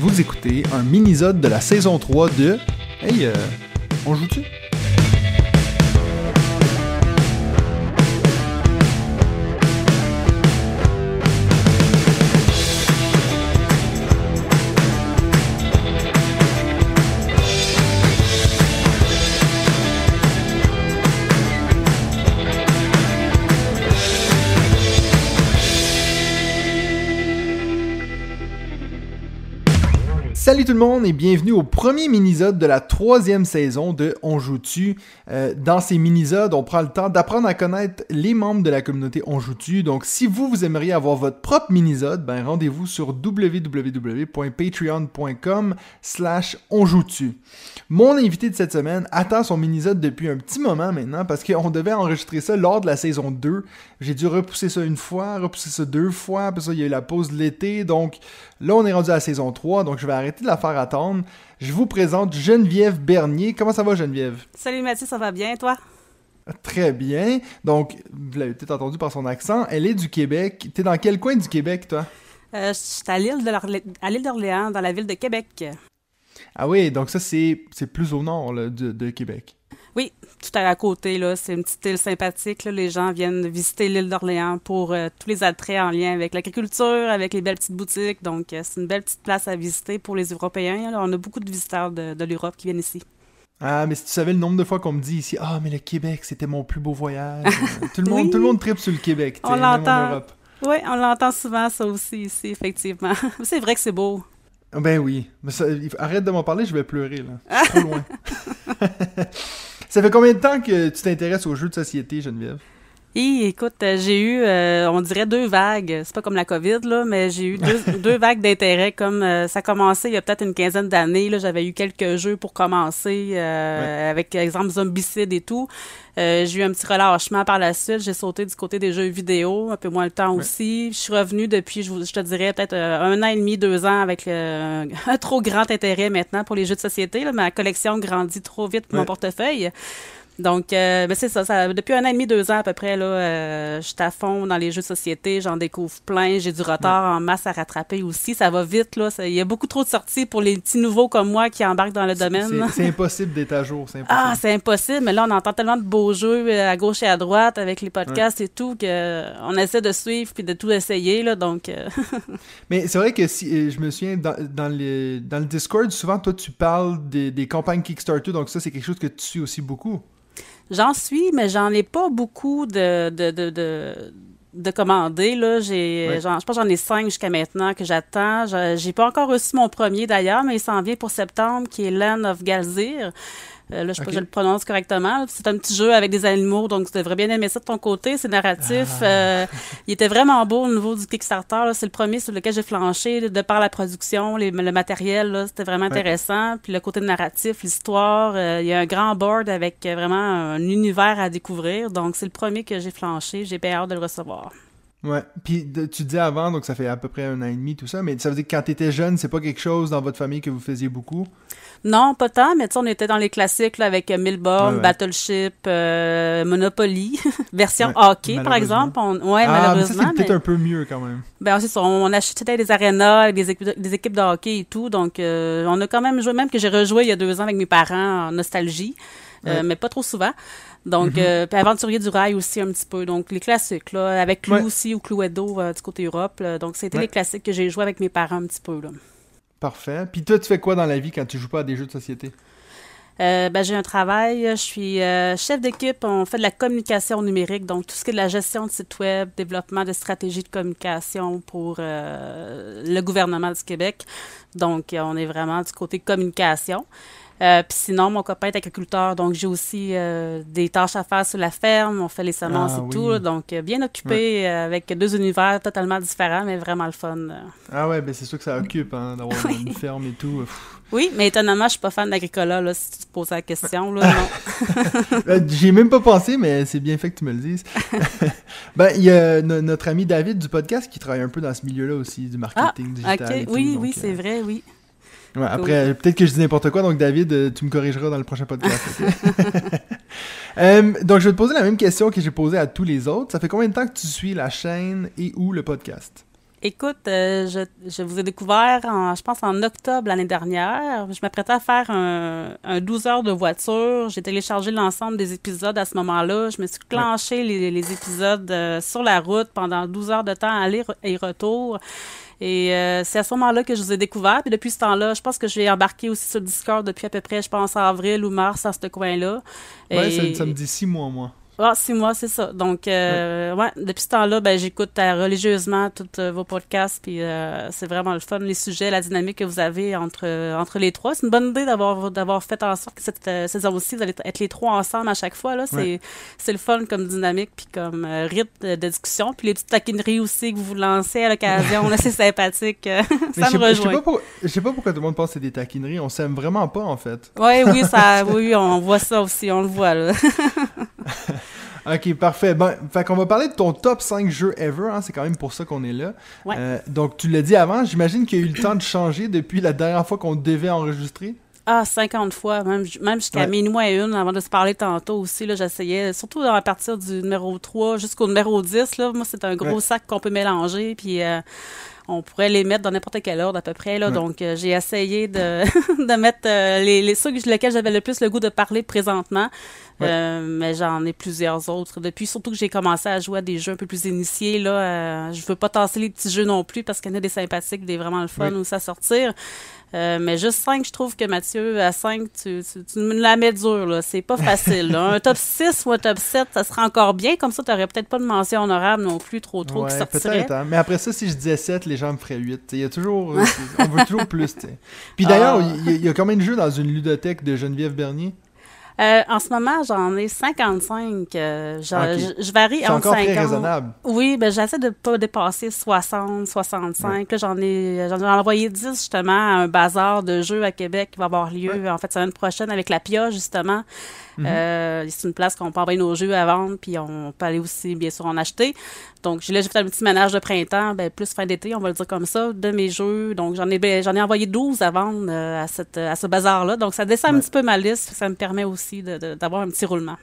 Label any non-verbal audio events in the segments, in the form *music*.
Vous écoutez un mini-sode de la saison 3 de... Hey, euh, on joue-tu? Salut tout le monde et bienvenue au premier minisode de la troisième saison de On joue-tu? Euh, dans ces minisodes, on prend le temps d'apprendre à connaître les membres de la communauté On joue-tu. Donc si vous, vous aimeriez avoir votre propre minisode, ben rendez-vous sur www.patreon.com slash On joue-tu. Mon invité de cette semaine attend son minisode depuis un petit moment maintenant parce qu'on devait enregistrer ça lors de la saison 2. J'ai dû repousser ça une fois, repousser ça deux fois, après ça il y a eu la pause de l'été, donc là on est rendu à la saison 3, donc je vais arrêter de la faire attendre. Je vous présente Geneviève Bernier. Comment ça va, Geneviève? Salut Mathieu, ça va bien, toi? Très bien. Donc, vous l'avez peut-être entendu par son accent, elle est du Québec. T'es dans quel coin du Québec, toi? Euh, je suis à l'île d'Orléans, dans la ville de Québec. Ah oui, donc ça, c'est plus au nord là, de, de Québec. Oui, tout à côté, là. C'est une petite île sympathique. Là. Les gens viennent visiter l'île d'Orléans pour euh, tous les attraits en lien avec l'agriculture, avec les belles petites boutiques. Donc, euh, c'est une belle petite place à visiter pour les Européens. On a beaucoup de visiteurs de, l'Europe qui viennent ici. Ah, mais si tu savais le nombre de fois qu'on me dit ici, ah, mais le Québec, c'était mon plus beau voyage. *laughs* tout le monde, tout le monde tripe sur le Québec. On l'entend. Oui, on l'entend souvent, ça aussi, ici, effectivement. *laughs* c'est vrai que c'est beau. Ben oui. Mais arrête de m'en parler, je vais pleurer, là. trop loin. *laughs* *laughs* Ça fait combien de temps que tu t'intéresses aux jeux de société, Geneviève? Et écoute, euh, j'ai eu, euh, on dirait deux vagues. C'est pas comme la COVID, là, mais j'ai eu *laughs* deux, vagues d'intérêt. Comme euh, ça a commencé il y a peut-être une quinzaine d'années, là, j'avais eu quelques jeux pour commencer, avec, exemple, Zombicide et tout. j'ai eu un petit relâchement par la suite. J'ai sauté du côté des jeux vidéo, un peu moins le temps aussi. Je suis revenu depuis, je, te dirais, peut-être un an et demi, deux ans, avec *laughs* un trop grand intérêt maintenant pour les jeux de société. Ma collection grandit trop vite pour mon portefeuille. Donc, euh, ben c'est ça, ça, Depuis un an et demi, deux ans à peu près, là, euh, je suis à fond dans les jeux de société. J'en découvre plein. J'ai du retard en masse à rattraper aussi. Ça va vite, là. Il y a beaucoup trop de sorties pour les petits nouveaux comme moi qui embarquent dans le domaine. C'est *laughs* impossible d'être à jour. C'est Ah, c'est impossible. Mais là, on entend tellement de beaux jeux euh, à gauche et à droite avec les podcasts et tout que on essaie de suivre puis de tout essayer, là. Donc. Euh. *laughs* mais c'est vrai que si je me souviens dans, dans, le, dans le Discord, souvent, toi, tu parles des, des campagnes Kickstarter. Donc, ça, c'est quelque chose que tu suis aussi beaucoup. J'en suis, mais j'en ai pas beaucoup de, de, de, de de commander. Là, j'ai, je pense que j'en ai cinq jusqu'à maintenant que j'attends. J'ai pas encore reçu mon premier d'ailleurs, mais il s'en vient pour septembre, qui est Land of Galzir. Euh, là, je sais pas si je le prononce correctement. C'est un petit jeu avec des animaux, donc tu devrais bien aimer ça de ton côté. C'est narratif. Ah. Euh, il était vraiment beau au niveau du Kickstarter. C'est le premier sur lequel j'ai flanché de par la production, les, le matériel. C'était vraiment intéressant. Puis le côté narratif, l'histoire. Euh, il y a un grand board avec vraiment un univers à découvrir. Donc c'est le premier que j'ai flanché. J'ai bien hâte de le recevoir. Ouais. Puis tu disais avant, donc ça fait à peu près un an et demi, tout ça, mais ça veut dire que quand tu étais jeune, c'est pas quelque chose dans votre famille que vous faisiez beaucoup? Non, pas tant, mais tu sais, on était dans les classiques là, avec Milborn, Battleship, euh, Monopoly, *laughs* version hockey, par exemple. On, ouais, ah, malheureusement. c'est peut-être un peu mieux quand même. Ben, c'est on achetait des arénas avec des, équipes, des équipes de hockey et tout, donc euh, on a quand même joué, même que j'ai rejoué il y a deux ans avec mes parents en nostalgie, euh, mais pas trop souvent. Donc, mm puis Aventurier du Rail aussi un petit peu. Donc, les classiques, là, avec Clou aussi ou Cluedo du côté Europe. donc, c'était les classiques que j'ai joué avec mes parents un petit peu. Là. Parfait. Puis toi, tu fais quoi dans la vie quand tu joues pas à des jeux de société? Euh, ben, j'ai un travail, je suis euh, chef d'équipe, on fait de la communication numérique, donc tout ce qui est de la gestion de site web, développement de stratégies de communication pour euh, le gouvernement du Québec. Donc, on est vraiment du côté communication. Euh, puis sinon, mon copain est agriculteur, donc j'ai aussi euh, des tâches à faire sur la ferme. On fait les semences ah et tout. Donc, euh, bien occupé avec deux univers totalement différents, mais vraiment le fun. Ah ouais, ben c'est sûr que ça occupe hein, d'avoir *laughs* une ferme et tout. Oui, mais étonnamment, je suis pas fan d'agricola, là, si tu te poses la question. Là, non. *laughs* J'y ai même pas pensé, mais c'est bien fait que tu me le dises. *laughs* ben, il y a notre ami David du podcast qui travaille un peu dans ce milieu-là aussi, du marketing ah, digital. oui, oui, c'est vrai, oui après, peut-être que je dis n'importe quoi, donc David, euh, tu me corrigeras dans le prochain podcast. *laughs* Euh, donc, je vais te poser la même question que j'ai posée à tous les autres. Ça fait combien de temps que tu suis la chaîne et ou le podcast? Écoute, euh, je, je, vous ai découvert, en, je pense, en octobre l'année dernière. Je m'apprêtais à faire un, un 12 heures de voiture. J'ai téléchargé l'ensemble des épisodes à ce moment-là. Je me suis clenché les, les, épisodes euh, sur la route pendant 12 heures de temps, aller et retour. Et euh, c'est à ce moment-là que je vous ai découvert. Puis depuis ce temps-là, je pense que j'ai embarqué aussi sur Discord depuis à peu près, je pense, avril ou mars, à ce coin-là. Ouais, ça, ça me dit six mois, moi. Ah, six mois, c'est ça. Donc, euh, ouais. depuis ce temps-là, ben, j'écoute euh, religieusement tous euh, vos podcasts, puis euh, c'est vraiment le fun, les sujets, la dynamique que vous avez entre entre les trois. C'est une bonne idée d'avoir d'avoir fait en sorte que cette saison aussi, vous allez être les trois ensemble à chaque fois. Là, c'est c'est le fun comme dynamique, puis comme rythme de, discussion, puis les petites taquineries aussi que vous vous lancez à l'occasion, là, *laughs* c'est sympathique. *laughs* ça me rejoint. Je sais, pas je sais pas pourquoi tout le monde pense que c'est des taquineries. On s'aime vraiment pas, en fait. Oui, oui, ça, *laughs* oui, on voit ça aussi, on le voit là. Ok, parfait. Bon, fait qu'on va parler de ton top 5 jeux ever, hein, c'est quand même pour ça qu'on est là. Euh, donc, tu l'as dit avant, j'imagine qu'il y a eu le temps de changer depuis la dernière fois qu'on devait enregistrer. Ah, 50 fois, même, même jusqu'à minuit et une, avant de se parler tantôt aussi, là, j'essayais, surtout à partir du numéro 3 jusqu'au numéro 10, là, moi, c'est un gros sac qu'on peut mélanger, puis euh, on pourrait les mettre dans n'importe quel ordre à peu près, là, donc euh, j'ai essayé de, *laughs* de mettre les, les ceux lesquels j'avais le plus le goût de parler présentement, euh, mais j'en ai plusieurs autres. Depuis surtout que j'ai commencé à jouer à des jeux un peu plus initiés, là, euh, je veux pas tasser les petits jeux non plus parce qu'il y en a des sympathiques, des vraiment le fun aussi à sortir. Euh, mais juste 5, je trouve que Mathieu, à 5, tu, tu, me la mets dure, là. C'est pas facile, Un top *laughs* 6 ou un top 7, ça serait encore bien. Comme ça, t'aurais peut-être pas de mention honorable non plus, trop, trop, qui sortirait. peut-être, hein. Mais après ça, si je disais 7, les gens me feraient 8. Il y a toujours... *laughs* on veut toujours plus, Puis d'ailleurs, ah. il y, y, a combien de jeux dans une ludothèque de Geneviève Bernier? Euh, en ce moment, j'en ai 55. Euh, je, varie entre encore 50. Très raisonnable. Oui, ben j'essaie de pas dépasser 60, 65. Là, j'en ai, j'en ai envoyé 10 justement à un bazar de jeux à Québec qui va avoir lieu en fait semaine prochaine avec la PIA justement. Mhm. Euh, c'est une place qu'on peut envoyer nos jeux à vendre, puis on peut aller aussi, bien sûr, en acheter. Donc, là, j'ai fait un petit ménage de printemps, ben, plus fin d'été, on va le dire comme ça, de mes jeux. Donc, j'en ai, ben, j'en ai envoyé 12 à vendre à, cette, à ce bazar-là. Donc, ça descend un petit peu ma liste. Ça me permet aussi d'avoir un petit roulement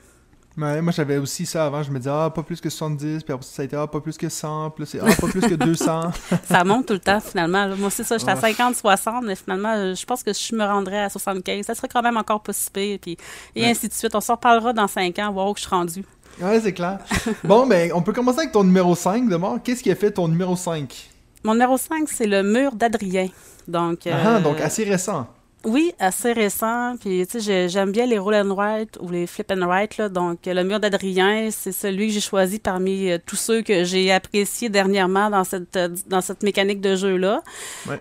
moi, j'avais aussi ça avant. Je me disais, ah, pas plus que 70. Puis après, ça a été, ah, pas plus que 100. Puis c'est, ah, pas plus que 200. *laughs* ça monte tout le temps, finalement. Moi aussi, ça, j'étais à 50, 60. Mais finalement, je pense que je me rendrais à 75. Ça serait quand même encore pas si Puis, et ainsi de suite. On s'en reparlera dans 5 ans, voir où je suis rendu. Ouais, c'est clair. *laughs* bon, ben, on peut commencer avec ton numéro 5 d'abord. Qu'est-ce qui a fait ton numéro 5? Mon numéro 5, c'est le mur d'Adrien. Donc, ah, donc euh, assez récent. Oui, assez récent. Puis, tu sais, j'aime bien les roll and write ou les flip and write. Là. Donc, le mur d'Adrien, c'est celui que j'ai choisi parmi euh, tous ceux que j'ai appréciés dernièrement dans cette, euh, dans cette mécanique de jeu-là.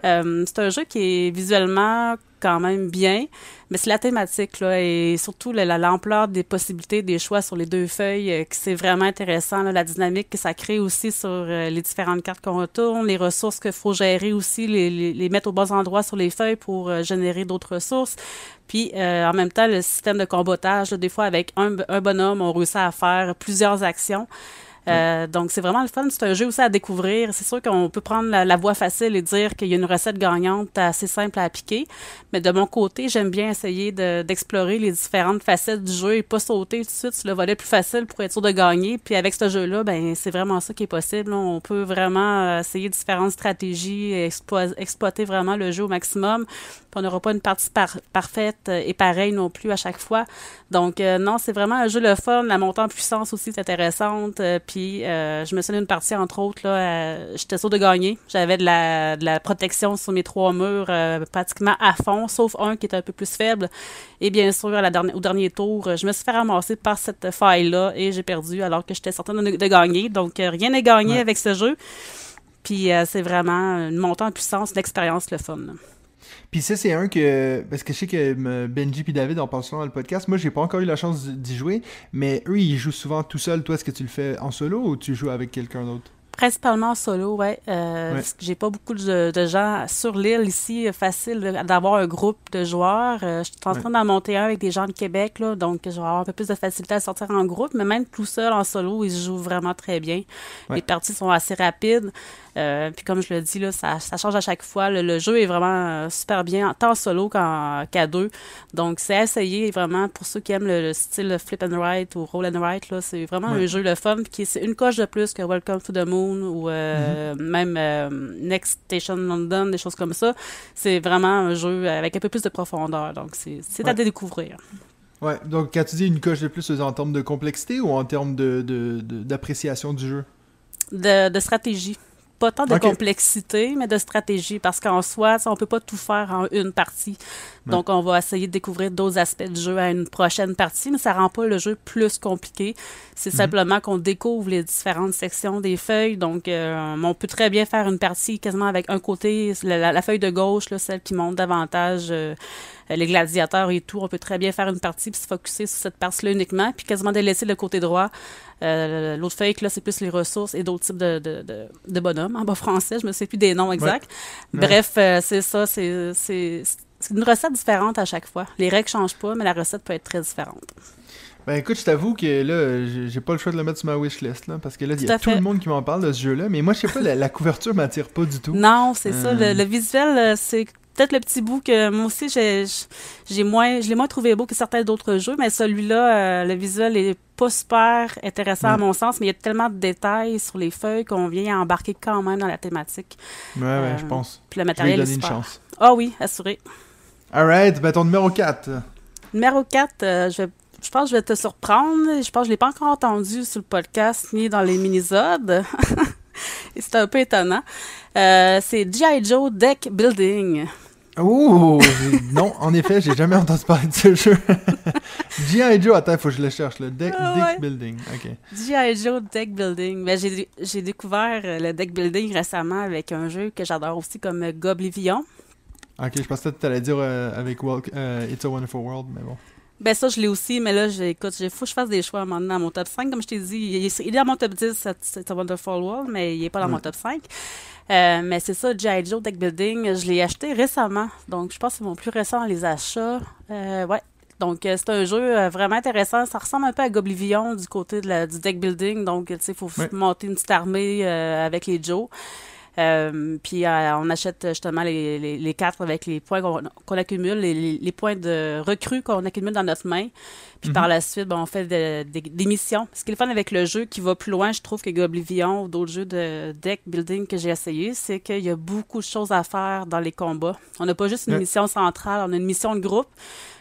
Euh, c'est un jeu qui est visuellement quand même bien. Mais c'est la thématique, là, et surtout l'ampleur des possibilités, des choix sur les deux feuilles, euh, que c'est vraiment intéressant, la dynamique que ça crée aussi sur euh, les différentes cartes qu'on retourne, les ressources qu'il faut gérer aussi, les, les, mettre au bon endroit sur les feuilles pour euh, générer d'autres ressources. Puis, en même temps, le système de combotage, des fois, avec un, un bonhomme, on réussit à faire plusieurs actions. Euh, donc, c'est vraiment le fun. C'est un jeu aussi à découvrir. C'est sûr qu'on peut prendre la, voie facile et dire qu'il y a une recette gagnante assez simple à appliquer. Mais de mon côté, j'aime bien essayer d'explorer les différentes facettes du jeu et pas sauter tout de suite sur le volet plus facile pour être sûr de gagner. Puis avec ce jeu-là, ben c'est vraiment ça qui est possible. On peut vraiment euh, essayer différentes stratégies, et exploiter vraiment le jeu au maximum. Puis on n'aura pas une partie parfaite et pareille non plus à chaque fois. Donc non, c'est vraiment un jeu le fun. La montée en puissance aussi est intéressante. Puis puis euh, je me souviens d'une partie, entre autres, là, euh, j'étais sûre de gagner. J'avais de la, de la protection sur mes trois murs euh, pratiquement à fond, sauf un qui était un peu plus faible. Et bien sûr, à la dernière, au dernier tour, je me suis fait ramasser par cette faille-là et j'ai perdu alors que j'étais certaine de, gagner. Donc, rien n'est gagné avec ce jeu. Puis c'est vraiment une montée en puissance, une expérience le fun. Puis ça, c'est un que. Parce que je sais que Benji et David en parlent souvent dans le podcast. Moi, j'ai pas encore eu la chance d'y jouer. Mais eux, ils jouent souvent tout seuls. Toi, est-ce que tu le fais en solo ou tu joues avec quelqu'un d'autre? Principalement solo, ouais. Euh, J'ai pas beaucoup de, gens sur l'île ici. Facile d'avoir un groupe de joueurs. Euh, je suis en train d'en monter un avec des gens de Québec, là, donc je vais avoir un peu plus de facilité à sortir en groupe. Mais même tout seul en solo, ils se jouent vraiment très bien. Les parties sont assez rapides. Euh, puis comme je le dis, là, ça, ça change à chaque fois. Le, jeu est vraiment euh, super bien, tant solo qu'à deux. Donc, c'est essayer vraiment pour ceux qui aiment le, style flip and write ou roll and write. C'est vraiment un jeu le fun. Qui c'est une coche de plus que Welcome to the Moon Moon ou euh, même euh, Next Station London, des choses comme ça. C'est vraiment un jeu avec un peu plus de profondeur. Donc, c'est à Ouais. découvrir. Ouais, donc quand tu dis une coche de plus, c'est en termes de complexité ou en termes de, de- de- d'appréciation du jeu? De, de stratégie. Pas tant de complexité, mais de stratégie. Parce qu'en soi, on peut pas tout faire en une partie. Donc, on va essayer de découvrir d'autres aspects du jeu à une prochaine partie, mais ça rend pas le jeu plus compliqué. C'est Mhm. simplement qu'on découvre les différentes sections des feuilles. Donc, euh, on peut très bien faire une partie quasiment avec un côté, la, la- la feuille de gauche, là, celle qui montre davantage euh, les gladiateurs et tout. On peut très bien faire une partie puis se focuser sur cette partie-là uniquement, puis quasiment délaisser le côté droit. Euh, L'autre feuille, là, c'est plus les ressources et d'autres types de, de, de, de bonhommes en bas français. Je me sais plus des noms exacts. Ouais. Bref, euh, c'est ça. C'est c'est- une recette différente à chaque fois. Les règles changent pas, mais la recette peut être très différente. Ben écoute, je t'avoue que là, j'ai- pas le choix de le mettre sur ma wishlist, là, parce que là, il y a tout fait. le monde qui m'en parle de ce jeu-là, mais moi, je sais pas, la, la couverture m'attire pas du tout. Non, c'est ça. Euh. Le, le visuel, euh, c'est peut-être le petit bout que moi aussi, j'ai j'ai moins, je l'ai moins trouvé beau que certains d'autres jeux, mais celui-là, euh, le visuel est pas super intéressant à Ouais. mon sens, mais il y a tellement de détails sur les feuilles qu'on vient embarquer quand même dans la thématique. Ouais, ouais, Euh, je pense. Puis le Je vais lui matériel est donner une super. chance. Ah oui, assuré. Alright, ben ton numéro 4. Numéro 4, je, vais, je pense que je vais te surprendre. Je pense que je l'ai pas encore entendu sur le podcast ni dans les minisodes. *laughs* C'est un peu étonnant. Euh, c'est G.I. Joe Deck Building. Oh, non, en effet, j'ai jamais entendu parler de ce jeu. *laughs* G.I. Joe, attends, faut que je le cherche, le deck, Ah deck ouais. building. Ok. G.I. Joe Deck Building. Ben, j'ai, découvert euh, le Deck Building récemment avec un jeu que j'adore aussi comme euh, Goblivion. Ok, je pensais que t'allais dire euh, avec euh, It's a Wonderful World, mais bon. Ben ça, je l'ai aussi, mais là, j'ai- écoute, il faut que je fasse des choix à un moment donné dans mon top 5. Comme je t'ai dit, il est, il est dans mon top 10, c'est c'est a Wonderful World, mais il n'est pas dans mon top 5. Euh, mais c'est ça, G.I. Joe Deck Building, je l'ai acheté récemment. Donc, je pense que c'est mon plus récent dans les achats. Ouais. Donc, c'est un jeu vraiment intéressant. Ça ressemble un peu à Goblivion du côté de la, du deck building. Donc, tu sais, il faut monter une petite armée euh, avec les Joe. Euh, puis euh, on achète justement les, les, les cartes avec les points qu'on qu'on accumule, les, les- points de recrues qu'on accumule dans notre main. Puis Mhm. par la suite, ben, on fait de- des- des missions. Ce qui est le fun avec le jeu, qui va plus loin, je trouve, que Goblivion ou d'autres jeux de deck building que j'ai essayé, c'est qu'il y a beaucoup de choses à faire dans les combats. On n'a pas juste une Ouais. mission centrale, on a une mission de groupe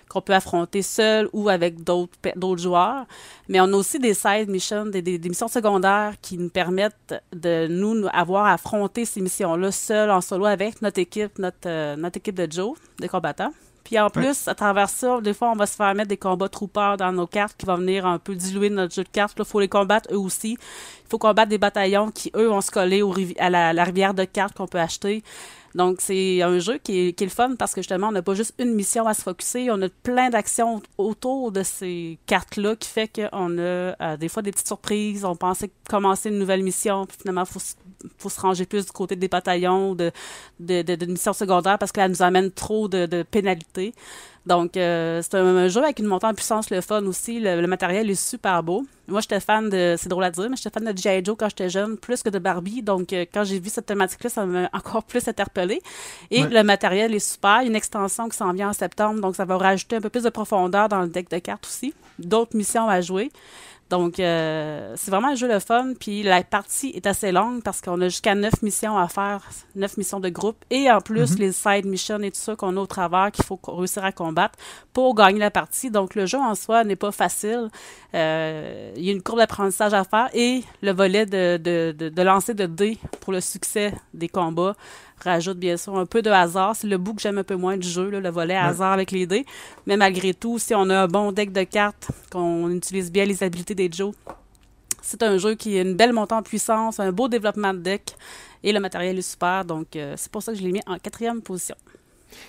qu'on peut affronter seul ou avec d'autres joueurs. Mais on a aussi des side missions, des, des- des missions secondaires qui nous permettent de nous nous avoir à affronter ces missions-là seul, en solo, avec notre équipe, notre, euh, notre équipe de Joe, des combattants. Puis en plus, à travers ça, des fois, on va se faire mettre des combats troopers dans nos cartes qui vont venir un peu diluer notre jeu de cartes. Il faut les combattre eux aussi. Il faut combattre des bataillons qui, eux, vont se coller au rivi- à la, la rivière de cartes qu'on peut acheter. Donc, c'est un jeu qui est, qui est le fun parce que justement, on n'a pas juste une mission à se focuser, on a plein d'actions autour de ces cartes-là qui fait qu'on a euh, des fois des petites surprises. On pensait commencer une nouvelle mission, finalement, il faut, faut se ranger plus du côté des bataillons, de, de, de, de missions secondaires parce qu'elle nous amène trop de, de pénalités. Donc, euh, c'est un, jeu avec une montée en puissance, le fun aussi. Le, le matériel est super beau. Moi, j'étais fan de, c'est drôle à dire, mais j'étais fan de G.I. Joe quand j'étais jeune, plus que de Barbie. Donc, euh, quand j'ai vu cette thématique-là, ça m'a *laughs* encore plus interpellée. Et Ouais. le matériel est super. Il y a une extension qui s'en vient en septembre, donc ça va rajouter un peu plus de profondeur dans le deck de cartes aussi. D'autres missions à jouer. Donc, euh, c'est vraiment un jeu de fun. Puis la partie est assez longue parce qu'on a jusqu'à neuf missions à faire, neuf missions de groupe. Et en plus, Mhm. les side missions et tout ça qu'on a au travers qu'il faut réussir à combattre pour gagner la partie. Donc, le jeu en soi n'est pas facile. Euh, il y a une courbe d'apprentissage à faire et le volet de, de, de, de lancer de dés pour le succès des combats rajoute bien sûr un peu de hasard. C'est le bout que j'aime un peu moins du jeu, là, le volet hasard avec les dés. Mais malgré tout, si on a un bon deck de cartes, qu'on utilise bien les habiletés des Joe, c'est un jeu qui a une belle montée en puissance, un beau développement de deck et le matériel est super. Donc, euh, c'est pour ça que je l'ai mis en quatrième position.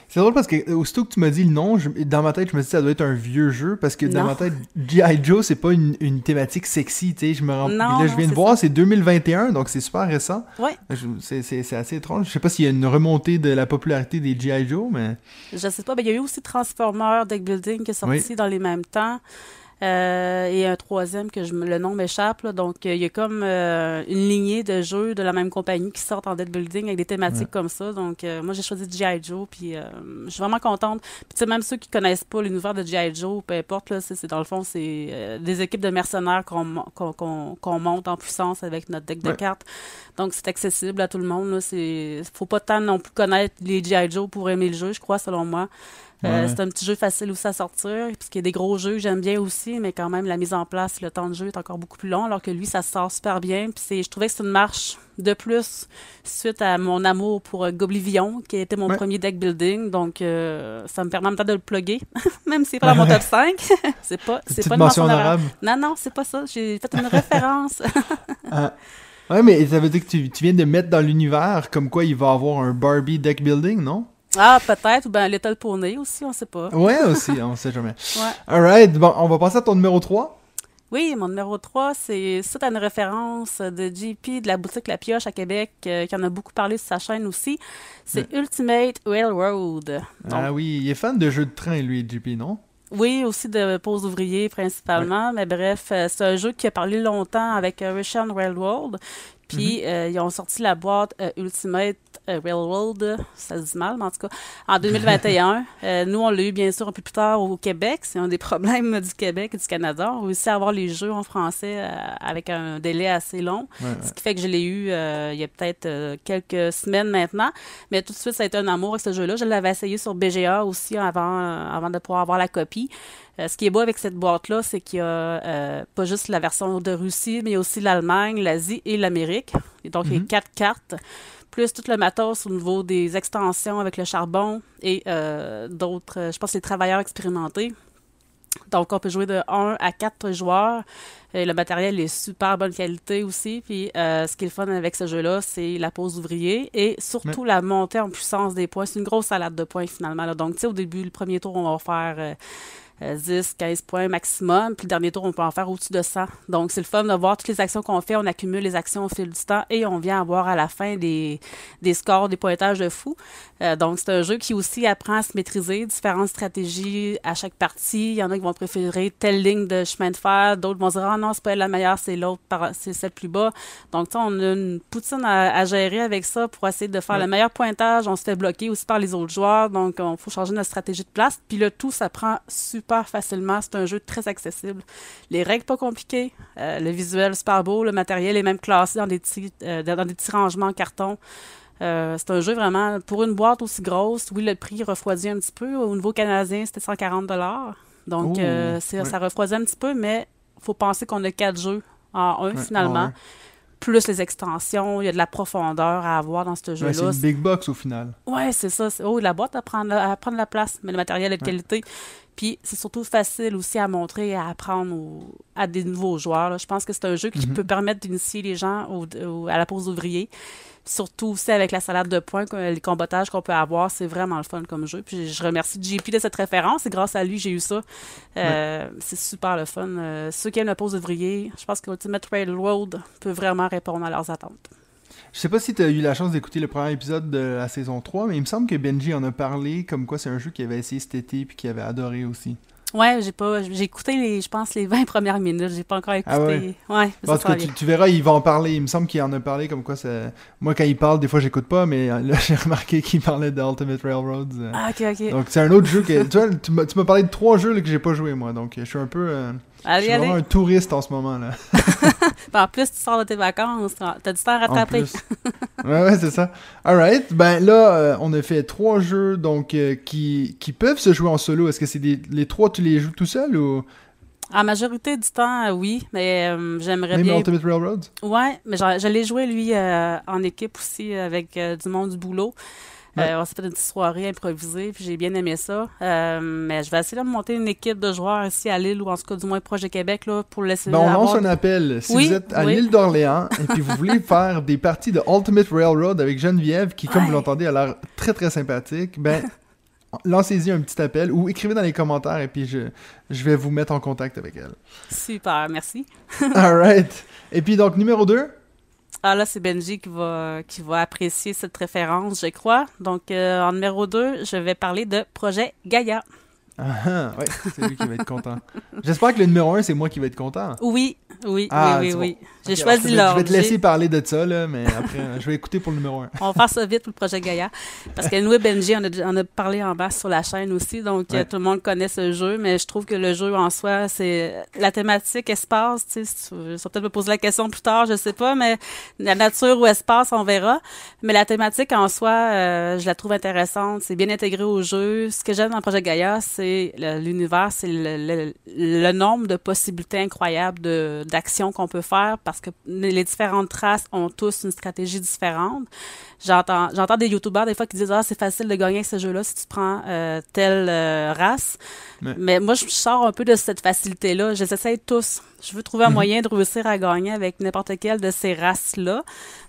C'est drôle parce que euh, aussitôt que tu m'as dit le nom, je- dans ma tête, je me suis dit ça doit être un vieux jeu parce que dans Non. ma tête, G.I. Joe, c'est pas une, une thématique sexy, tu sais. Je me rends... Non, là, je viens de voir, c'est 2021, donc c'est super récent. Ouais. C'est assez étrange. Je sais pas s'il y a une remontée de la popularité des G.I. Joe, mais. Je sais pas, mais il y a eu aussi Transformer Deck Building qui est sorti dans les mêmes temps. Euh, et un troisième que je, le nom m'échappe. Donc, euh, il y a comme euh, une lignée de jeux de la même compagnie qui sortent en deck building avec des thématiques comme ça. Donc, moi, j'ai choisi G.I. Joe, puis je suis vraiment contente. Puis, même ceux qui connaissent pas l'univers de G.I. Joe, peu importe, là, c'est, dans le fond, c'est des équipes de mercenaires qu'on, qu'on, monte en puissance avec notre deck de cartes. Donc, c'est accessible à tout le monde. Il faut pas tant non plus connaître les G.I. Joe pour aimer le jeu, je crois, selon moi. Euh, c'est un petit jeu facile aussi à sortir, puisqu'il y a des gros jeux, j'aime bien aussi, mais quand même, la mise en place, le temps de jeu est encore beaucoup plus long, alors que lui, ça sort super bien. Puis je trouvais que c'est une marche de plus suite à mon amour pour euh, Goblivion, qui a été mon premier deck building. Donc, euh, ça me permet en même de le plugger, *laughs* même si c'est pas dans mon top *laughs* 5. *laughs* c'est pas, c'est pas une mention arabe. Non, non, c'est pas ça. J'ai fait une référence. ah. Ouais, mais ça veut dire que tu, tu viens de mettre dans l'univers comme quoi il va avoir un Barbie deck building, non? Ah, peut-être, ou bien Little Pony aussi, on sait pas. Ouais, aussi, on sait jamais. *laughs* ouais. Alright, bon, on va passer à ton numéro 3. Oui, mon numéro 3, c'est suite à une référence de JP de la boutique La Pioche à Québec, euh, qui en a beaucoup parlé sur sa chaîne aussi. C'est Ultimate Railroad. ah oui, il est fan de jeux de train, lui, JP, non? Oui, aussi de pause ouvriers principalement, mais bref, euh, c'est un jeu qui a parlé longtemps avec euh, Russian Railroad. Puis mm-hmm. ils ont sorti la boîte Ultimate euh, Railroad, ça se dit mal, mais en tout cas, en 2021. *laughs* euh, nous, on l'a eu bien sûr un peu plus tard au Québec. C'est un des problèmes du Québec et du Canada. On a réussi à avoir les jeux en français euh, avec un délai assez long, ce qui fait que je l'ai eu euh, il y a peut-être quelques semaines maintenant. Mais tout de suite, ça a été un amour avec ce jeu-là. Je l'avais essayé sur BGA aussi avant, avant de pouvoir avoir la copie. ce qui est beau avec cette boîte-là, c'est qu'il y a pas juste la version de Russie, mais aussi l'Allemagne, l'Asie et l'Amérique. Et donc, il y a mm-hmm. quatre cartes plus tout le matos au niveau des extensions avec le charbon et euh, d'autres, euh, je pense, les travailleurs expérimentés. Donc, on peut jouer de 1 à 4 joueurs. Et le matériel est super bonne qualité aussi. Puis, euh, ce qui est le fun avec ce jeu-là, c'est la pose ouvrier et surtout la montée en puissance des points. C'est une grosse salade de points finalement. Donc, tu sais, au début, le premier tour, on va faire 10, 15 points maximum. Puis le dernier tour, on peut en faire au-dessus de 100. Donc, c'est le fun de voir toutes les actions qu'on fait. On accumule les actions au fil du temps et on vient avoir à la fin des, des scores, des pointages de fou. Euh, donc, c'est un jeu qui aussi apprend à se maîtriser, différentes stratégies à chaque partie. Il y en a qui vont préférer telle ligne de chemin de fer, d'autres vont dire Ah non, c'est pas la meilleure, c'est l'autre, c'est celle plus bas. Donc, on a une poutine à, gérer avec ça pour essayer de faire le meilleur pointage. On se fait bloquer aussi par les autres joueurs, donc il faut changer notre stratégie de place. Puis le tout, ça prend super facilement. C'est un jeu très accessible. Les règles pas compliquées, euh, le visuel super beau, le matériel est même classé dans des petits, euh, dans des petits rangements en carton. Euh, c'est un jeu vraiment, pour une boîte aussi grosse, oui, le prix refroidit un petit peu. Au niveau canadien, c'était 140 Donc, ça refroidit un petit peu, mais faut penser qu'on a quatre jeux en un, finalement. plus les extensions, il y a de la profondeur à avoir dans ce jeu-là. c'est une big box au final. Ouais, c'est ça. Oh, la boîte à prendre, à prendre la place, mais le matériel est de qualité. Puis c'est surtout facile aussi à montrer et à apprendre à des nouveaux joueurs. Je pense que c'est un jeu qui mhm. peut permettre d'initier les gens à la pose ouvrier. Surtout aussi avec la salade de points, les combattages qu'on peut avoir, c'est vraiment le fun comme jeu. Puis je remercie JP de cette référence et grâce à lui, j'ai eu ça. Euh, c'est super le fun. Euh, ceux qui aiment la pose ouvrier, je pense que Ultimate Railroad peut vraiment répondre à leurs attentes. Je sais pas si tu as eu la chance d'écouter le premier épisode de la saison 3, mais il me semble que Benji en a parlé comme quoi c'est un jeu qu'il avait essayé cet été puis qu'il avait adoré aussi. Ouais, j'ai pas j'ai écouté les je pense les 20 premières minutes, j'ai pas encore ah écouté. ouais. en tout cas, tu, verras, il va en parler, il me semble qu'il en a parlé comme quoi ça moi quand il parle, des fois j'écoute pas mais là *laughs* j'ai remarqué qu'il parlait de Ultimate Railroads. Euh. Ah OK, OK. Donc c'est un autre jeu que tu vois, tu m'as parlé de trois jeux là, que j'ai pas joué moi. Donc je suis un peu euh, je suis vraiment un touriste en ce moment là. *laughs* en plus, tu sors de tes vacances, t'as du temps à rattraper. *laughs* ouais, ouais, c'est ça. Alright, ben là, euh, on a fait trois jeux donc euh, qui, qui peuvent se jouer en solo. Est-ce que c'est les trois, tu les joues tout seul ou? En majorité du temps, oui, mais euh, j'aimerais bien. Même Ultimate Railroad Ouais, mais je, l'ai joué lui en équipe aussi avec du monde du boulot. Euh, on s'est fait une petite soirée improvisée, puis j'ai bien aimé ça. Euh, mais je vais essayer de monter une équipe de joueurs ici à Lille, ou en tout cas du moins proche de Québec, là, pour laisser. Ben, on lance un appel. Si vous êtes à l'île d'Orléans et puis vous voulez *laughs* faire des parties de Ultimate Railroad avec Geneviève, qui, comme vous l'entendez, a l'air très très sympathique, ben *laughs* lancez-y un petit appel ou écrivez dans les commentaires et puis je, je vais vous mettre en contact avec elle. Super, merci. *laughs* Alright. Et puis donc, numéro 2 ah là, c'est Benji qui va, qui va apprécier cette référence, je crois. Donc, euh, en numéro 2, je vais parler de Projet Gaia. Ah, ah, ouais, c'est lui qui va être content. *laughs* J'espère que le numéro 1, c'est moi qui vais être content. Oui, oui, Ah, oui, oui. J'ai choisi alors, je vais- l'ordre. Je vais te laisser parler de ça, là, mais après, euh, je vais écouter pour le numéro 1. On va faire ça vite pour le projet Gaïa. Parce que nous et Benji, on a, on a parlé en bas sur la chaîne aussi, donc Ouais. euh, tout le monde connaît ce jeu, mais je trouve que le jeu en soi, c'est la thématique espace, tu sais, si tu veux- ça va peut-être me poser la question plus tard, je sais pas, mais la nature ou espace, on verra. Mais la thématique en soi, euh, je la trouve intéressante, c'est bien intégré au jeu. Ce que j'aime dans le projet Gaïa, c'est l'univers, c'est le, le- le nombre de possibilités incroyables d'actions qu'on peut faire parce que les différentes races ont tous une stratégie différente. J'entends j'entends des youtubeurs des fois qui disent ah c'est facile de gagner avec ce jeu-là si tu prends euh, telle euh, race. Mais moi je sors un peu de cette facilité-là. Je les essaye tous. Je veux trouver un Mhm. moyen de réussir à gagner avec n'importe quelle de ces races-là.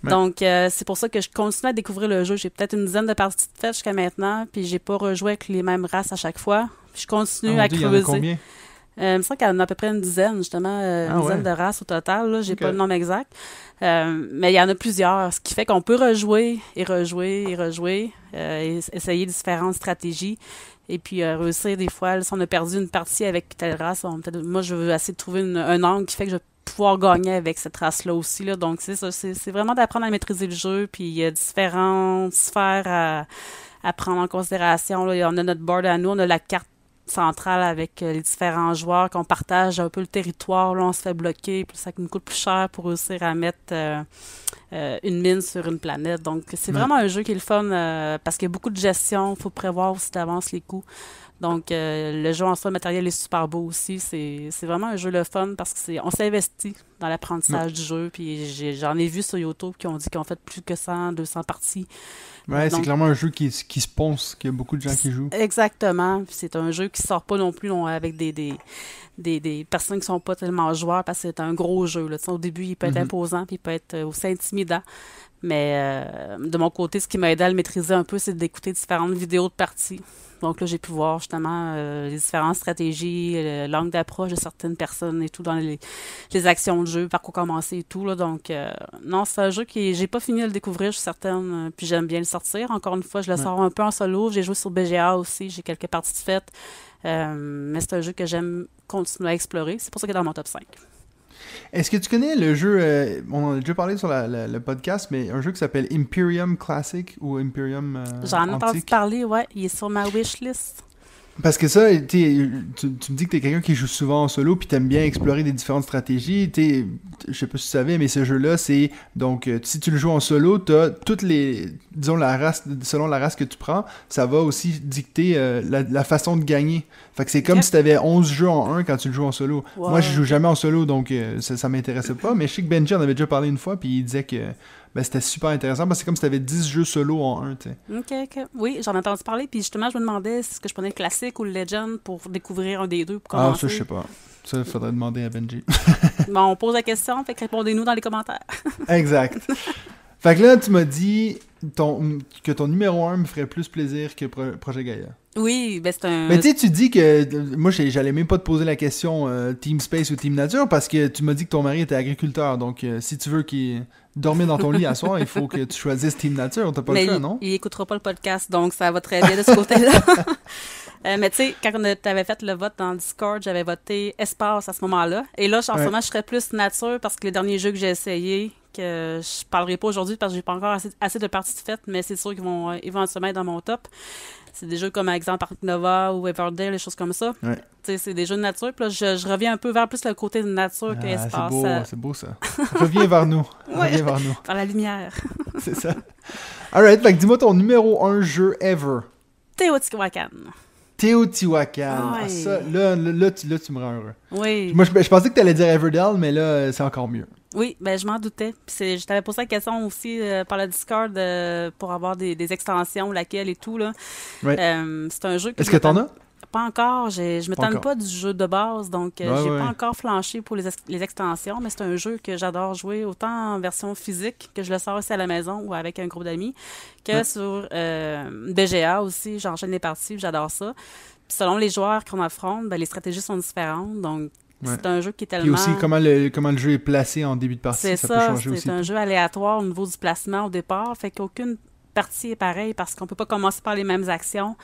Ouais. Donc euh, c'est pour ça que je continue à découvrir le jeu. J'ai peut-être une dizaine de parties de faites jusqu'à maintenant, puis j'ai pas rejoué avec les mêmes races à chaque fois. Puis je continue Ah, à Dieu, il y en a creuser. combien? Euh, il me semble qu'il y en a à peu près une dizaine, justement, euh, Ah une ouais. dizaine de races au total. Là, j'ai Ok. pas le nombre exact. Euh, mais il y en a plusieurs, ce qui fait qu'on peut rejouer et rejouer et rejouer, et essayer différentes stratégies. Et puis réussir des fois, si on a perdu une partie avec telle race, on, moi je veux essayer de trouver une- un angle qui fait que je pouvoir gagner avec cette race-là aussi. Là. Donc c'est ça, c'est c'est vraiment d'apprendre à maîtriser le jeu. Puis il y a différentes sphères à, à prendre en considération. Là. On a notre board à nous, on a la carte centrale avec euh, les différents joueurs, qu'on partage un peu le territoire. Là, on se fait bloquer, puis ça nous coûte plus cher pour réussir à mettre euh, euh, une mine sur une planète. Donc, c'est Ouais. vraiment un jeu qui est le fun euh, parce qu'il y a beaucoup de gestion. Il faut prévoir aussi d'avance les coûts. Donc, euh, le jeu en soi, le matériel est super beau aussi. C'est c'est vraiment un jeu le fun parce que c'est on s'investit dans l'apprentissage du jeu. Puis j'ai- j'en ai vu sur YouTube qui ont dit qu'ils ont fait plus que 100, 200 parties. Ouais, c'est clairement un jeu qui, qui se ponce, qu'il y a beaucoup de gens qui jouent. Exactement. Puis C'est un jeu qui sort pas non plus non, avec des, des, des, des personnes qui sont pas tellement joueurs parce que c'est un gros jeu. Là. Tu sais, Au début, il peut être Mhm. imposant puis il peut être euh, aussi intimidant. Mais euh, de mon côté, ce qui m'a aidé à le maîtriser un peu, c'est d'écouter différentes vidéos de parties. Donc là, j'ai pu voir justement euh, les différentes stratégies, euh, l'angle d'approche de certaines personnes et tout dans les, les actions de jeu, par quoi commencer et tout. Là. Donc, euh, non, c'est un jeu qui j'ai pas fini de le découvrir, je suis certaine, puis j'aime bien le sortir. Encore une fois, je le Ouais. sors un peu en solo. J'ai joué sur BGA aussi, j'ai quelques parties de fête. Euh, mais c'est un jeu que j'aime continuer à explorer. C'est pour ça qu'il est dans mon top 5. Est-ce que tu connais le jeu, euh, on en a déjà parlé sur la- la- le podcast, mais un jeu qui s'appelle Imperium Classic ou Imperium euh, J'en ai entendu parler, ouais. Il est sur ma wishlist. Parce que ça, tu, tu me dis que t'es quelqu'un qui joue souvent en solo puis t'aimes bien explorer des différentes stratégies. T'es- Je sais pas si tu savais, mais ce jeu-là, c'est donc euh, si tu le joues en solo, t'as toutes les, disons la race, selon la race que tu prends, ça va aussi dicter euh, la, la façon de gagner. Fait que c'est comme Ok. si t'avais 11 jeux en un quand tu le joues en solo. Wow. Moi, je joue jamais en solo, donc euh, ça, ça m'intéressait pas. Mais je sais que Benji en avait déjà parlé une fois, puis il disait que ben, c'était super intéressant parce que c'est comme si t'avais 10 jeux solo en un, tu. OK, OK. Oui, j'en ai entendu parler. Puis justement, je me demandais si que je prenais le classique ou le Legend pour découvrir un des deux. Pour Ah, ça, je sais pas. Ça, il faudrait demander à Benji. *laughs* Bon, on pose la question, fait que répondez-nous dans les commentaires. Exact. fait que là, tu m'as dit ton, que ton numéro 1 me ferait plus plaisir que Pro- Projet Gaia. Oui, ben c'est un. Mais tu sais, tu dis que. Moi, j'allais même pas te poser la question euh, Team Space ou Team Nature parce que tu m'as dit que ton mari était agriculteur. Donc, euh, si tu veux qu'il dorme dans ton lit à *laughs* soir, il faut que tu choisisses Team Nature. T'as pas mais le choix, il, non? il écoutera pas le podcast, donc ça va très bien de ce côté-là. *laughs* Euh, mais tu sais, quand on a- t'avais fait le vote dans le Discord, j'avais voté espace à ce moment-là. Et là, en Ouais. ce moment, je serais plus nature parce que les derniers jeux que j'ai essayés, que je parlerai pas aujourd'hui parce que j'ai pas encore assez, assez de parties de fête, mais c'est sûr qu'ils vont euh, éventuellement être dans mon top. C'est des jeux comme, par exemple, Ark Nova ou Everdale, des choses comme ça. Ouais. Tu sais, c'est des jeux de nature. Puis là, je, je reviens un peu vers plus le côté de nature que Ah, c'est espace. beau, euh, c'est beau ça. Reviens vers nous. *laughs* Ouais. Reviens vers nous. vers la lumière. *laughs* C'est ça. Alright, que dis-moi ton numéro 1 jeu ever. Teotihuacan. Teotihuacan. Ah, ça, là, là, là, tu, là, tu me rends heureux. Oui. Moi, je, je pensais que t'allais dire Everdell, mais là, euh, c'est encore mieux. Oui, ben je m'en doutais. Puis je t'avais posé la question aussi euh, par le Discord euh, pour avoir des, des extensions, laquelle et tout là. Euh, c'est un jeu. qui Est-ce que t'en as? Pas encore. Je tente encore. pas du jeu de base, donc euh, Ouais, j'ai ouais. pas encore flanché pour les, ex- les extensions, mais c'est un jeu que j'adore jouer autant en version physique que je le sors aussi à la maison ou avec un groupe d'amis, que Ouais. sur euh, BGA aussi. J'enchaîne les parties, j'adore ça. Puis selon les joueurs qu'on affronte, ben, les stratégies sont différentes, donc c'est un jeu qui est tellement. aussi, comment le, comment le jeu est placé en début de partie, C'est ça, peut changer aussi. c'est un jeu aléatoire au niveau du placement au départ, fait qu'aucune partie est pareille parce qu'on peut pas commencer par les mêmes actions.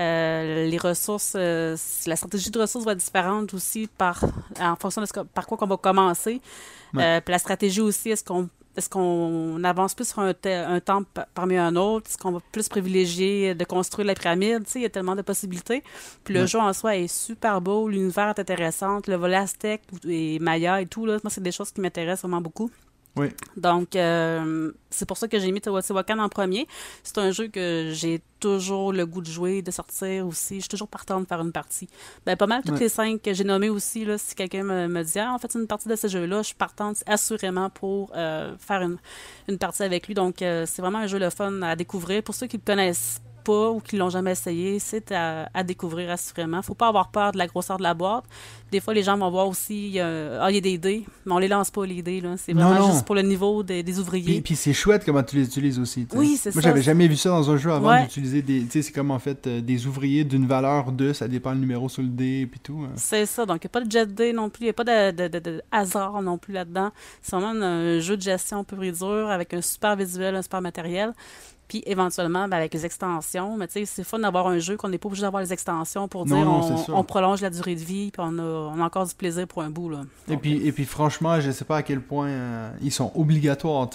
Euh, les ressources, euh, la stratégie de ressources va être différente aussi par, en fonction de ce par quoi qu'on va commencer. Ouais. puis la stratégie aussi, est-ce qu'on est-ce qu'on avance plus sur un, un temps parmi un autre? Est-ce qu'on va plus privilégier de construire la pyramide? Tu sais, il y a tellement de possibilités. Puis le Ouais. jeu en soi est super beau, l'univers est intéressant, le volet Aztec et Maya et tout, là, moi, c'est des choses qui m'intéressent vraiment beaucoup. Oui. Donc, euh, c'est pour ça que j'ai mis Teotihuacan en premier. C'est un jeu que j'ai toujours le goût de jouer, de sortir aussi. Je suis toujours partante de faire une partie. Ben, pas mal toutes Ouais. les cinq que j'ai nommées aussi, là, si quelqu'un me, me dit ah, « en fait, une partie de ce jeu-là », je suis partante assurément pour euh, faire une, une partie avec lui. Donc, euh, c'est vraiment un jeu le fun à découvrir. Pour ceux qui ne le connaissent pas ou qui l'ont jamais essayé, c'est à, à découvrir assurément. Faut pas avoir peur de la grosseur de la boîte. Des fois, les gens vont voir aussi, il y a, ah, il y a des dés, mais on les lance pas, les dés. là. C'est vraiment non. juste pour le niveau des, ouvriers. puis c'est chouette comment tu les utilises aussi. tu sais. Oui, c'est Moi, ça. j'avais jamais vu ça dans un jeu avant Ouais. d'utiliser des. Tu sais, c'est comme en fait euh, des ouvriers d'une valeur de, ça dépend le numéro sur le dé, puis tout. hein. C'est ça. Donc, il n'y a pas de jet dé non plus. Il n'y a pas de, de- de- de hasard non plus là-dedans. C'est vraiment un jeu de gestion pur et dur avec un super visuel, un super matériel. Puis, éventuellement, ben, avec les extensions. Mais tu sais, c'est fun d'avoir un jeu qu'on n'est pas obligé d'avoir les extensions pour dire non, on, prolonge la durée de vie, puis on a, on a encore du plaisir pour un bout. Là. Et Donc, puis, et puis franchement, je sais pas à quel point euh, ils sont obligatoires.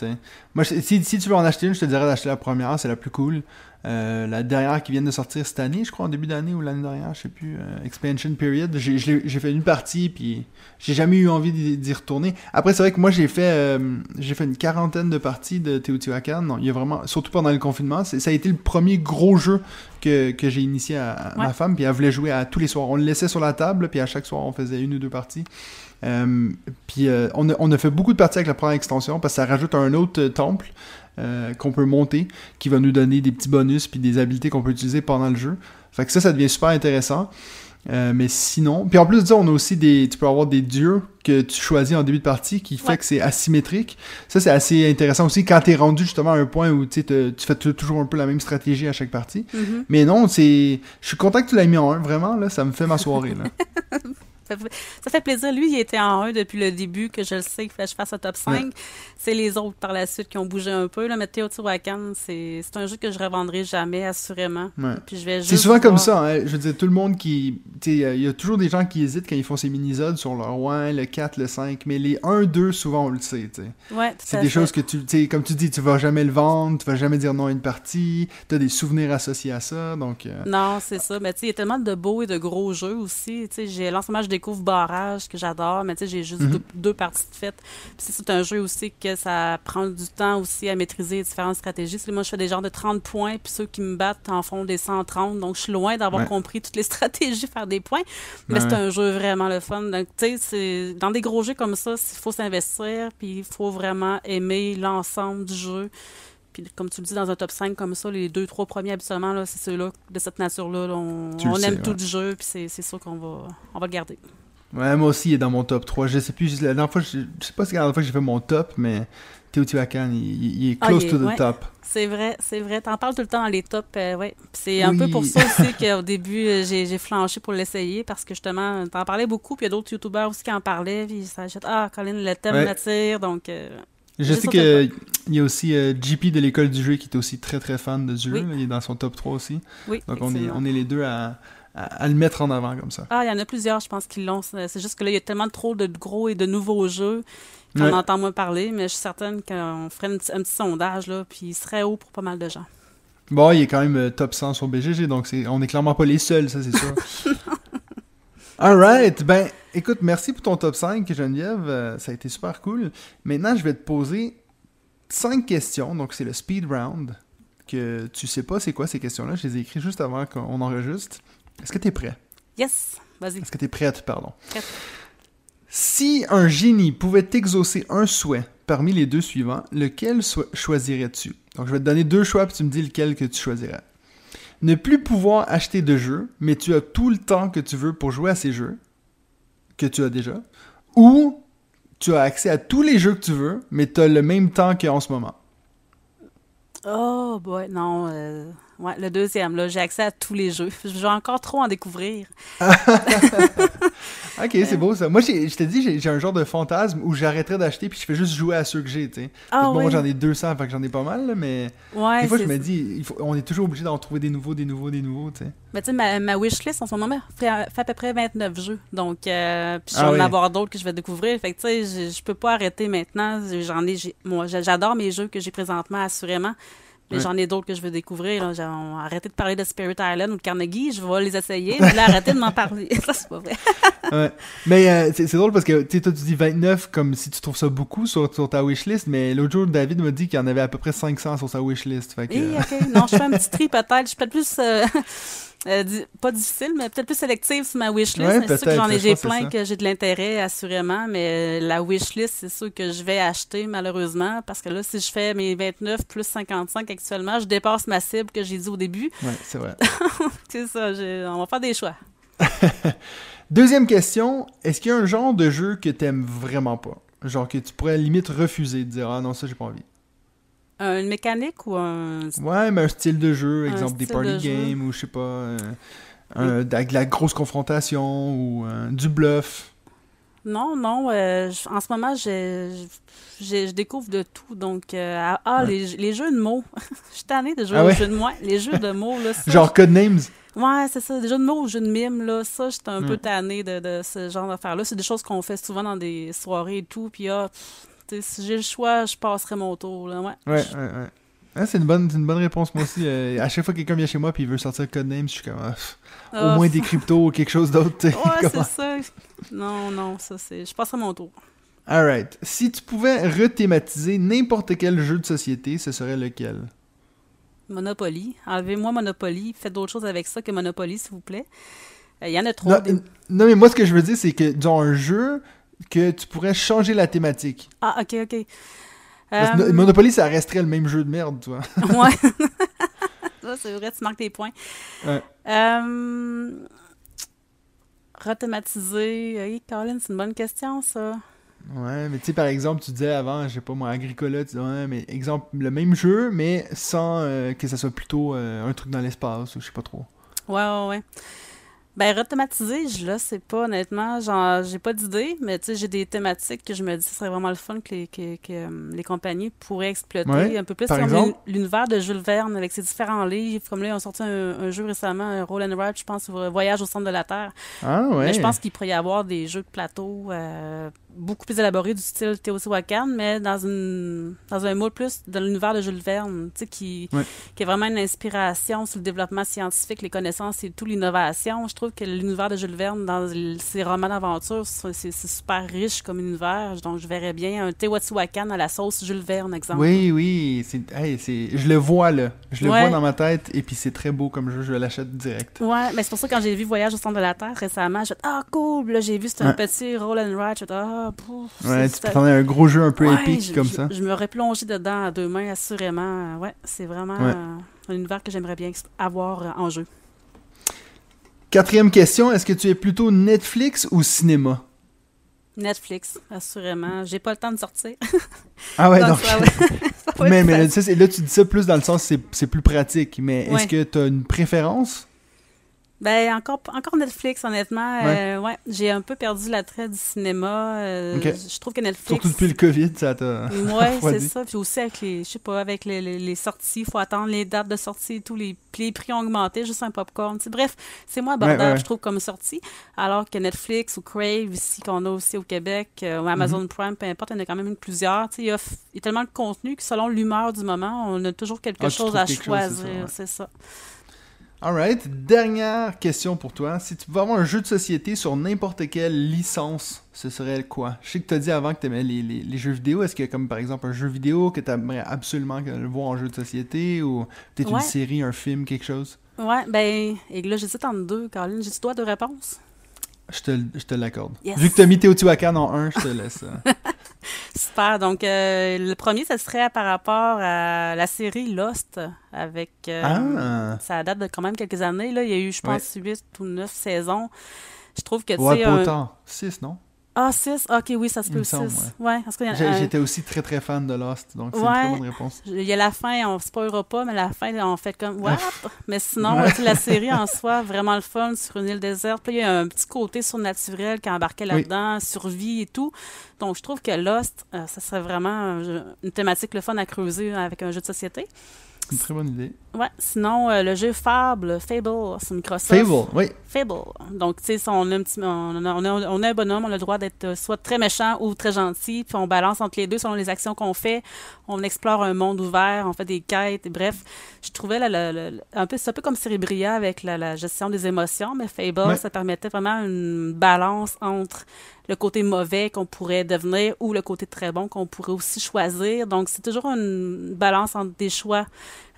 Moi, je- si, si tu veux en acheter une, je te dirais d'acheter la première, c'est la plus cool. Euh, la dernière qui vient de sortir cette année, je crois, en début d'année ou l'année dernière, je sais plus, euh, Expansion Period, j'ai fait une partie, puis j'ai jamais eu envie d'y retourner. Après, c'est vrai que moi, j'ai fait euh, j'ai fait une quarantaine de parties de Teotihuacan. Non, il y a vraiment, surtout pendant le confinement, ça a été le premier gros jeu que, que j'ai initié à, à ma femme, puis elle voulait jouer à tous les soirs. On le laissait sur la table, puis à chaque soir, on faisait une ou deux parties. Euh, puis euh, on, a, on a fait beaucoup de parties avec la première extension parce que ça rajoute un autre temple euh, qu'on peut monter qui va nous donner des petits bonus puis des habiletés qu'on peut utiliser pendant le jeu. Fait que ça, ça devient super intéressant. Euh, mais sinon, puis en plus de ça, on a aussi des, tu peux avoir des dieux que tu choisis en début de partie qui fait Ouais. que c'est asymétrique. Ça, c'est assez intéressant aussi quand t'es rendu justement à un point où tu fais toujours un peu la même stratégie à chaque partie. mhm. Mais non, c'est, je suis content que tu l'aies mis en un, vraiment là, ça me fait ma soirée là. *laughs* Ça fait, plaisir. Lui, il était en 1 depuis le début, que je le sais, que je fasse un top 5. C'est les autres par la suite qui ont bougé un peu. Là. Mais Teotihuacan, c'est c'est un jeu que je revendrai jamais, assurément. Ouais. Puis je vais C'est souvent comme ça, hein. je veux dire, tout le monde qui... Il y a toujours des gens qui hésitent quand ils font ces minisodes sur leur 1, le 4, le 5, mais les 1, 2, souvent on le sait. Ouais, C'est des fait. choses que tu, comme tu dis, tu vas jamais le vendre, tu vas jamais dire non à une partie, tu as des souvenirs associés à ça, donc... euh, Non, c'est ça. Mais tu sais, il y a tellement de beaux et de gros jeux aussi. Tu sais, j'ai lancement, je découvre Barrage que j'adore, mais tu sais, j'ai juste Mhm. deux, deux parties de faites. Puis c'est un jeu aussi que ça prend du temps aussi à maîtriser les différentes stratégies. Moi, je fais des genres de 30 points, puis ceux qui me battent en font des 130. Donc, je suis loin d'avoir Ouais. compris toutes les *laughs* stratégies, faire des points. Mais Ouais, c'est un jeu vraiment le fun. Donc, tu sais, dans des gros jeux comme ça, il faut s'investir, puis il faut vraiment aimer l'ensemble du jeu. Puis comme tu le dis, dans un top 5 comme ça, les deux, trois premiers habituellement, là, c'est ceux-là de cette nature-là. là, on Tu le on sais, aime tout du jeu, puis c'est c'est sûr qu'on va, on va le garder. Ouais, moi aussi, il est dans mon top 3. Je sais plus, la dernière fois, je, je sais pas si c'est la dernière fois que j'ai fait mon top, mais Teotihuacan, il, il- est Ah, close il est- to the ouais. top. C'est vrai, c'est vrai. T'en parles tout le temps dans les tops, euh, ouais. Puis C'est un Oui. peu pour ça aussi *laughs* qu'au début, euh, j'ai j'ai flanché pour l'essayer, parce que justement, t'en parlais beaucoup, puis il y a d'autres youtubeurs aussi qui en parlaient, puis ça achète, ah, Colin, le thème Ouais. m'attire, donc... euh, Je sais qu'il y a aussi euh, JP de l'école du jeu qui est aussi très très fan de ce jeu. Oui. Il est dans son top 3 aussi. oui, Donc on est, on est les deux à, à, à le mettre en avant comme ça. Ah, il y en a plusieurs, je pense, qui l'ont. C'est juste que là, il y a tellement trop de gros et de nouveaux jeux qu'on Ouais. entend moins parler, mais je suis certaine qu'on ferait un petit, un petit sondage, là, puis il serait haut pour pas mal de gens. Bon, il est quand même euh, top 100 sur BGG, donc c'est, on est clairement pas les seuls, ça c'est sûr. *laughs* *laughs* Alright, ben écoute, merci pour ton top 5 Geneviève, Euh, ça a été super cool. Maintenant, je vais te poser 5 questions, donc c'est le speed round, que tu sais pas c'est quoi ces questions-là, je les ai écrites juste avant qu'on enregistre. Est-ce que tu es prêt? Yes! Vas-y. Est-ce que tu es prête, pardon? Prête. Si un génie pouvait t'exaucer un souhait parmi les deux suivants, lequel so- choisirais-tu? Donc je vais te donner deux choix, puis tu me dis lequel que tu choisirais. Ne plus pouvoir acheter de jeux, mais tu as tout le temps que tu veux pour jouer à ces jeux, que tu as déjà, ou tu as accès à tous les jeux que tu veux, mais tu as le même temps qu'en ce moment. Oh, boy, non. euh, Ouais, le deuxième, là, j'ai accès à tous les jeux. Je vais encore trop en découvrir. *laughs* ok, c'est beau ça. Moi, je t'ai dit, j'ai un genre de fantasme où j'arrêterais d'acheter puis je fais juste jouer à ceux que j'ai, tu sais. Ah, bon, j'en ai 200, fait que j'en ai pas mal, là, mais Ouais, des fois, je me dis, il faut, on est toujours obligé d'en trouver des nouveaux, des nouveaux, des nouveaux, tu sais. Mais tu sais, ma, ma wishlist en ce moment fait, fait à peu près 29 jeux. Donc, euh, puis je vais Ah en oui. avoir d'autres que je vais découvrir. Fait que tu sais, je- peux pas arrêter maintenant. J'en ai, j'ai- moi, j'a- j'adore mes jeux que j'ai présentement, assurément. Ouais. j'en ai d'autres que je veux découvrir. Là. J'ai- on a arrêté de parler de Spirit Island ou de Carnegie. Je vais les essayer. Mais là, *laughs* arrêtez de m'en parler. *laughs* Ça, c'est pas vrai. Ouais. Mais euh, c'est drôle parce que toi tu dis 29 comme si tu trouves ça beaucoup sur, sur ta wishlist, mais l'autre jour David m'a dit qu'il y en avait à peu près 500 sur sa wishlist. Fait que, ok. Non, je fais un petit tri peut-être. Je suis peut-être plus. euh, euh, di- pas difficile, mais peut-être plus sélective sur ma wishlist. Ouais, c'est sûr que j'en ai, j'ai plein que j'ai de l'intérêt, assurément. Mais euh, la wishlist, c'est sûr que je vais acheter, malheureusement. Parce que là, si je fais mes 29 plus 55 actuellement, je dépasse ma cible que j'ai dit au début. ouais, c'est vrai. *laughs* C'est ça, on va faire des choix. *laughs* Deuxième question, est-ce qu'il y a un genre de jeu que t'aimes vraiment pas? Genre que tu pourrais limite refuser de dire ah non ça j'ai pas envie? Une mécanique ou un. Ouais, mais un style de jeu, exemple des party de jeu. games ou je sais pas, euh, un- de la grosse confrontation ou euh, du bluff. Non, non. euh, en ce moment, je, découvre de tout. Donc, euh, ah, ah, Ouais. les, les jeux de mots. *laughs* je suis tannée de jouer Ah aux ouais? jeux de mots. Les jeux de mots, là. ça, Genre Codenames. Ouais, c'est ça. Des jeux de mots ou jeux de mime, là, ça, j'étais un peu tannée de, de ce genre d'affaires-là. C'est des choses qu'on fait souvent dans des soirées et tout. Puis, ah, pff, si j'ai le choix, je passerai mon tour, là. Ouais. Ouais, ouais, ouais. C'est une bonne, une bonne réponse moi aussi. Euh, à chaque fois que quelqu'un vient chez moi puis il veut sortir Codenames, je suis comme ah, au Ah, moins des cryptos ou quelque chose d'autre. *laughs* Ouais, c'est ça. Non, non, ça, c'est. Je passerai mon tour. Alright. Si tu pouvais rethématiser n'importe quel jeu de société, ce serait lequel? Monopoly. Enlevez-moi Monopoly. Faites d'autres choses avec ça que Monopoly, s'il vous plaît. Euh, Il y en a trop. non, des- non, mais moi ce que je veux dire c'est que dans un jeu que tu pourrais changer la thématique. Ah, ok, ok. Parce que Euh, Monopoly ça resterait le même jeu de merde, tu vois. *laughs* ouais. *laughs* ça, c'est vrai, tu marques tes points. Ouais. Euh, rethématiser. Oui, Colin, c'est une bonne question, ça. Ouais, mais tu sais, par exemple, tu disais avant, je sais pas moi, Agricola, tu disais, ouais, mais exemple, le même jeu, mais sans euh, que ça soit plutôt euh, un truc dans l'espace, ou je sais pas trop. Ouais, ouais, ouais. Ben, rethématiser, je là, c'est pas honnêtement, genre, j'ai pas d'idée, mais tu sais, j'ai des thématiques que je me dis, ce serait vraiment le fun que les, que, que, euh, les compagnies pourraient exploiter Ouais, un peu plus l'uni- l'univers de Jules Verne avec ses différents livres. Comme là, ils ont sorti un, un jeu récemment, un Roll and Ride, je pense, sur Voyage au centre de la Terre. Ah ouais. Mais je pense qu'il pourrait y avoir des jeux de plateau euh, beaucoup plus élaborés du style Teotihuacan, mais dans une dans un moule plus de l'univers de Jules Verne, tu sais, qui, qui est vraiment une inspiration sur le développement scientifique, les connaissances et tout l'innovation. Je trouve que l'univers de Jules Verne, dans ses romans d'aventure, c'est c'est- c'est super riche comme univers. Donc, je verrais bien un Teotihuacan à la sauce Jules Verne, exemple. Oui, oui, c'est, hey, c'est, je le vois là, je le Ouais. vois dans ma tête, et puis c'est très beau comme jeu, je l'achète direct. Ouais, mais c'est pour ça que quand j'ai vu Voyage au centre de la Terre récemment, j'ai fait Ah, cool! Puis Là, j'ai vu c'était un petit roll and ride. J'ai fait Ah, Ouais, tu à un gros jeu un peu Ouais, épique je- comme ça. Je me replongé dedans à deux mains, assurément. Ouais, c'est vraiment Ouais. euh, un univers que j'aimerais bien avoir euh, en jeu. Quatrième question, est-ce que tu es plutôt Netflix ou cinéma? Netflix, assurément. J'ai pas le temps de sortir. Ah ouais, *laughs* Donc, donc... ça va- *laughs* ça va mais, là, tu dis ça plus dans le sens c'est, c'est plus pratique, mais est-ce que tu as une préférence? Ben, encore, encore Netflix, honnêtement. Ouais. euh, ouais, j'ai un peu perdu l'attrait du cinéma. euh. Je trouve que Netflix. Surtout depuis le COVID, ça t'a... *laughs* Ouais, c'est ça. Puis aussi avec les, je sais pas, avec les, les, les sorties, il faut attendre les dates de sortie et tout, les, les prix ont augmenté, juste un popcorn. tu sais. Bref, c'est moins abordable, Ouais, ouais. je trouve, comme sortie. Alors que Netflix ou Crave, ici, qu'on a aussi au Québec, euh, ou Amazon Mhm. Prime, peu importe, il y en a quand même une plusieurs. Tu sais, Il y, a, il y a tellement de contenu que selon l'humeur du moment, on a toujours quelque Ah, chose à quelque choisir. C'est ça. Alright, dernière question pour toi. Si tu pouvais avoir un jeu de société sur n'importe quelle licence, ce serait quoi? Je sais que tu as dit avant que tu aimais les, les- les jeux vidéo. Est-ce qu'il y a comme par exemple un jeu vidéo que tu aimerais absolument le voir en jeu de société ou peut-être une série, un film, quelque chose? Ouais, ben, et là, j'hésite entre deux, Caroline. J'ai-tu droit de réponse? Je te, je te l'accorde. Yes. Vu que tu as mis Teotihuacan en 1, je te laisse. *laughs* *laughs* Super. Donc, euh, le premier, ce serait par rapport à la série Lost avec. euh, ah! Ça date de quand même quelques années. Là. Il y a eu, je pense, huit ou neuf saisons. Je trouve que, Ouais, sais, pas un- autant. 6, non? Ah, 6? Ok, oui, ça se peut, me 6. semble, Ouais, un- J'étais aussi très très fan de Lost, donc c'est une Ouais. très bonne réponse. Il y a la fin, on ne spoilera pas, mais la fin, on fait comme What? Mais sinon, la série en *laughs* soi, vraiment le fun sur une île déserte. Puis il y a un petit côté surnaturel qui embarquait là-dedans, survie et tout. Donc je trouve que Lost, euh, ça serait vraiment euh, une thématique le fun à creuser avec un jeu de société. Une très bonne idée. Ouais, sinon, euh, le jeu Fable, Fable, c'est Microsoft. Fable, oui. Fable. Donc, tu sais, si on a un petit, on a, on a- on a un bonhomme, on a le droit d'être euh, soit très méchant ou très gentil, puis on balance entre les deux selon les actions qu'on fait. On explore un monde ouvert, on fait des quêtes, et bref. Je trouvais là, le- le- un peu, c'est un peu comme Cerebria avec la, la gestion des émotions, mais Fable, Ouais. ça permettait vraiment une balance entre le côté mauvais qu'on pourrait devenir ou le côté très bon qu'on pourrait aussi choisir. Donc, c'est toujours une balance entre des choix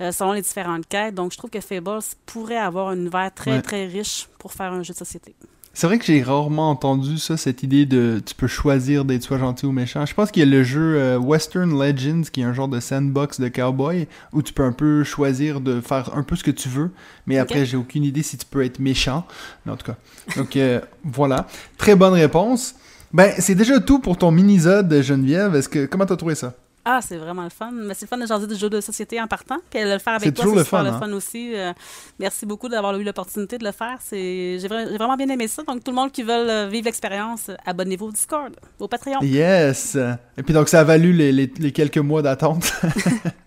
euh, selon les différentes quêtes. Donc, je trouve que Fables pourrait avoir un univers très, Ouais. très riche pour faire un jeu de société. C'est vrai que j'ai rarement entendu ça, cette idée de tu peux choisir d'être soit gentil ou méchant. Je pense qu'il y a le jeu euh, Western Legends qui est un genre de sandbox de cowboy où tu peux un peu choisir de faire un peu ce que tu veux, mais après j'ai aucune idée si tu peux être méchant. Mais en tout cas, donc euh, *laughs* voilà, très bonne réponse. Ben c'est déjà tout pour ton mini-zode Geneviève. Est-ce que comment t'as trouvé ça? Ah, c'est vraiment le fun. Mais c'est le fun de jaser du jeu de société en partant. Puis de le faire avec toi, c'est le super fun, le hein. fun aussi. Euh, merci beaucoup d'avoir eu l'opportunité de le faire. C'est, j'ai, vra- j'ai vraiment bien aimé ça. Donc, tout le monde qui veut euh, vivre l'expérience, abonnez-vous au Discord, au Patreon. Yes. Et puis donc ça a valu les, les- les quelques mois d'attente. *laughs*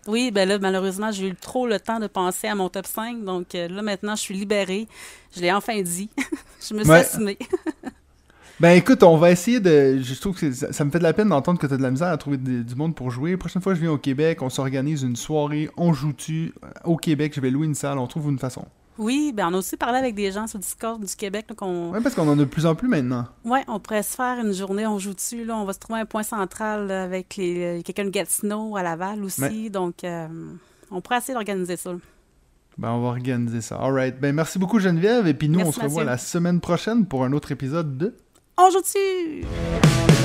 Oui, ben là, malheureusement, j'ai eu trop le temps de penser à mon top 5. Donc euh, là, maintenant, je suis libérée. Je l'ai enfin dit. *laughs* je me suis Ouais. assumée. *laughs* Ben écoute, on va essayer de. Je trouve que ça, ça me fait de la peine d'entendre que tu as de la misère à trouver du monde pour jouer. La prochaine fois que je viens au Québec, on s'organise une soirée, on joue-tu au Québec, je vais louer une salle, on trouve une façon. Oui, ben on a aussi parlé avec des gens sur Discord du Québec. là, qu'on... Ouais, parce qu'on en a de plus en plus maintenant. Ouais, on pourrait se faire une journée, on joue dessus. Là, on va se trouver un point central là, avec les, euh, quelqu'un de Gatineau à Laval aussi. Ouais. Donc, euh, on pourrait essayer d'organiser ça. Ben on va organiser ça. Alright. Ben merci beaucoup Geneviève, et puis nous Merci, on se revoit la semaine prochaine pour un autre épisode de. On joue!